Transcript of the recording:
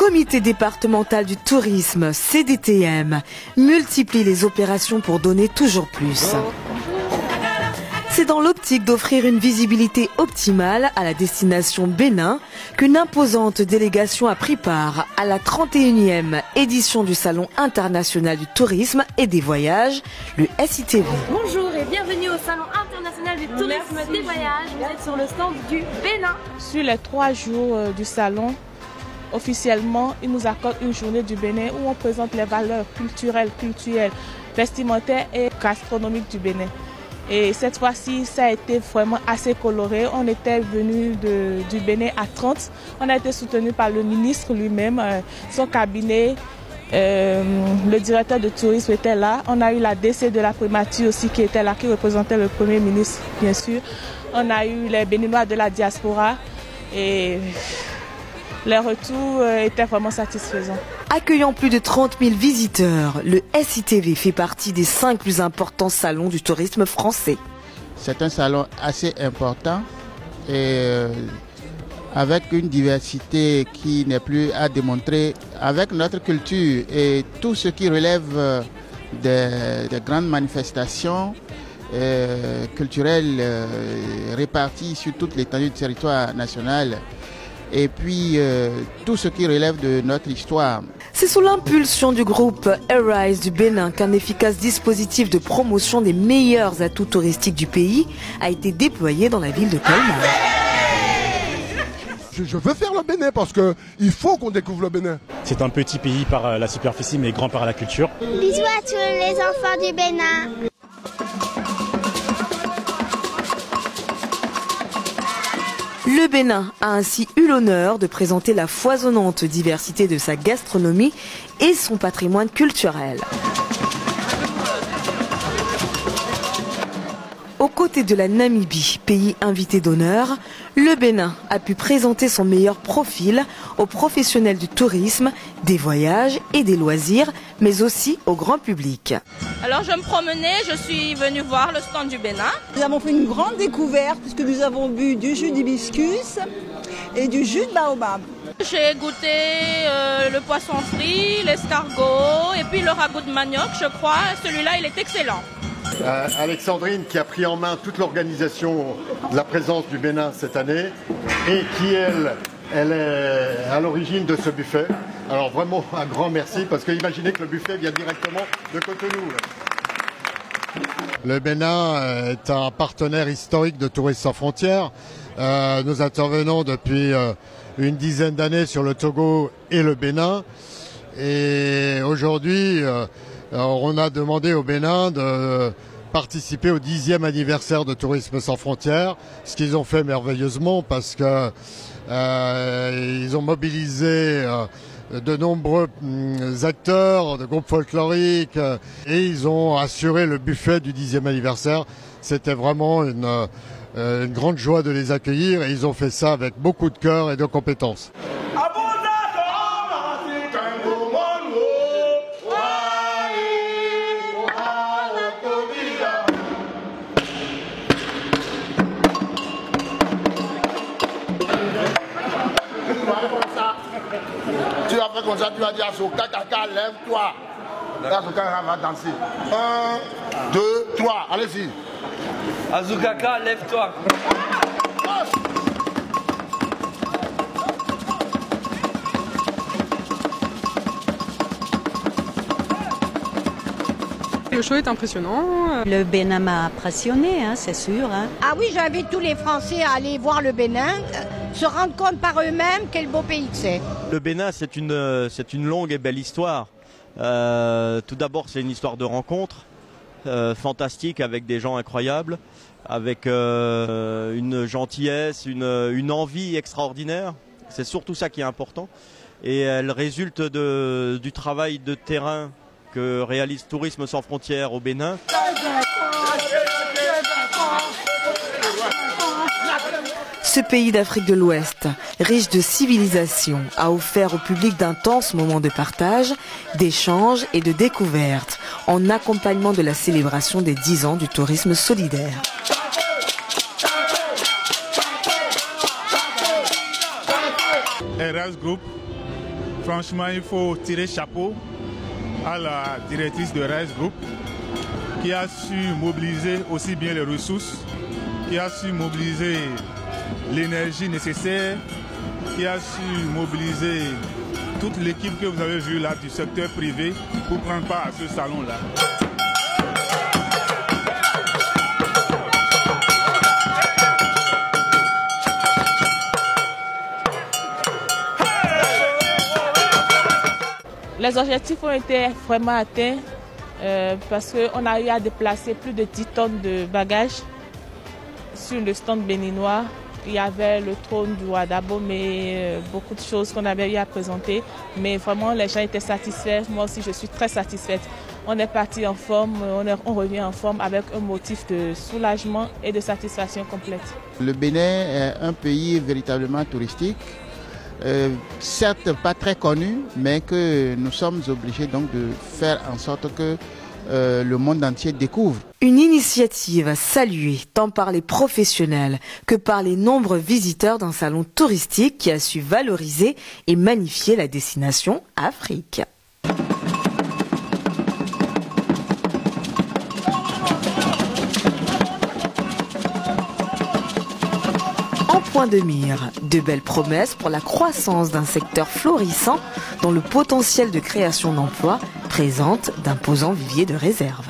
comité départemental du tourisme, CDTM, multiplie les opérations pour donner toujours plus. C'est dans l'optique d'offrir une visibilité optimale à la destination Bénin qu'une imposante délégation a pris part à la 31e édition du Salon international du tourisme et des voyages, le SITV. Bonjour et bienvenue au Salon international du tourisme et des voyages. Vous êtes sur le stand du Bénin. Sur les trois jours euh, du salon, officiellement, il nous accorde une journée du Bénin où on présente les valeurs culturelles, culturelles, vestimentaires et gastronomiques du Bénin. Et cette fois-ci, ça a été vraiment assez coloré. On était venu du Bénin à 30. On a été soutenu par le ministre lui-même, euh, son cabinet. Euh, le directeur de tourisme était là. On a eu la DC de la primature aussi qui était là, qui représentait le Premier ministre, bien sûr. On a eu les Béninois de la diaspora. Et les retours euh, étaient vraiment satisfaisants. Accueillant plus de 30 000 visiteurs, le SITV fait partie des cinq plus importants salons du tourisme français. C'est un salon assez important et euh, avec une diversité qui n'est plus à démontrer, avec notre culture et tout ce qui relève euh, des, grandes manifestations culturelles réparties sur toute l'étendue du territoire national et puis euh, tout ce qui relève de notre histoire. C'est sous l'impulsion du groupe Arise du Bénin qu'un efficace dispositif de promotion des meilleurs atouts touristiques du pays a été déployé dans la ville de Colmar. Je veux faire le Bénin parce qu'il faut qu'on découvre le Bénin. C'est un petit pays par euh, la superficie mais grand par la culture. Bisous à tous les enfants du Bénin. Le Bénin a ainsi eu l'honneur de présenter la foisonnante diversité de sa gastronomie et son patrimoine culturel. Aux côtés de la Namibie, pays invité d'honneur, le Bénin a pu présenter son meilleur profil aux professionnels du tourisme, des voyages et des loisirs, mais aussi au grand public. Alors je me promenais, je suis venue voir le stand du Bénin. Nous avons fait une grande découverte puisque nous avons bu du jus d'hibiscus et du jus de baobab. J'ai goûté euh, le poisson frit, l'escargot et puis le ragoût de manioc, je crois. Celui-là, il est excellent. Euh, Alexandrine qui a pris en main toute l'organisation de la présence du Bénin cette année et qui, elle, elle est à l'origine de ce buffet. Alors vraiment un grand merci parce que imaginez que le buffet vient directement de Cotonou. Le Bénin est un partenaire historique de Touristes sans frontières. Euh, nous intervenons depuis euh, une dizaine d'années sur le Togo et le Bénin. Et aujourd'hui, on a demandé au Bénin de participer au dixième anniversaire de Tourisme sans frontières, ce qu'ils ont fait merveilleusement parce que euh, ils ont mobilisé euh, de nombreux mm, acteurs, de groupes folkloriques, euh, et ils ont assuré le buffet du dixième anniversaire. C'était vraiment une, une grande joie de les accueillir et ils ont fait ça avec beaucoup de cœur et de compétences. Comme ça, tu vas dire à Soka, Kaka, lève-toi. Soka va danser. Un, deux, trois, allez-y. Azukaka, lève-toi. Le show est impressionnant. Le Bénin m'a impressionné, hein, c'est sûr. Hein. Ah oui, j'invite tous les Français à aller voir le Bénin se rendre compte par eux-mêmes quel beau pays c'est. Le Bénin, c'est une, euh, c'est une longue et belle histoire. Euh, tout d'abord, c'est une histoire de rencontre euh, fantastique avec des gens incroyables, avec une gentillesse, une, une, envie extraordinaire. C'est surtout ça qui est important. Et elle résulte de, du travail de terrain que réalise Tourisme sans frontières au Bénin. Ce pays d'Afrique de l'Ouest, riche de civilisation, a offert au public d'intenses moments de partage, d'échange et de découverte, en accompagnement de la célébration des 10 ans du tourisme solidaire. Franchement, il faut tirer chapeau à la directrice de Rise Group qui a su mobiliser aussi bien les ressources, qui a su mobiliser l'énergie nécessaire, qui a su mobiliser toute l'équipe que vous avez vue là du secteur privé pour prendre part à ce salon-là. Les objectifs ont été vraiment atteints euh, parce qu'on a eu à déplacer plus de 10 tonnes de bagages sur le stand béninois. Il y avait le trône du roi mais euh, beaucoup de choses qu'on avait eu à présenter. Mais vraiment, les gens étaient satisfaits. Moi aussi, je suis très satisfaite. On est parti en forme, on, on revient en forme avec un motif de soulagement et de satisfaction complète. Le Bénin est un pays véritablement touristique. Euh, certes pas très connu, mais que nous sommes obligés donc de faire en sorte que euh, le monde entier découvre. Une initiative saluée tant par les professionnels que par les nombreux visiteurs d'un salon touristique qui a su valoriser et magnifier la destination Afrique. point de mire. De belles promesses pour la croissance d'un secteur florissant dont le potentiel de création d'emplois présente d'imposants viviers de réserve.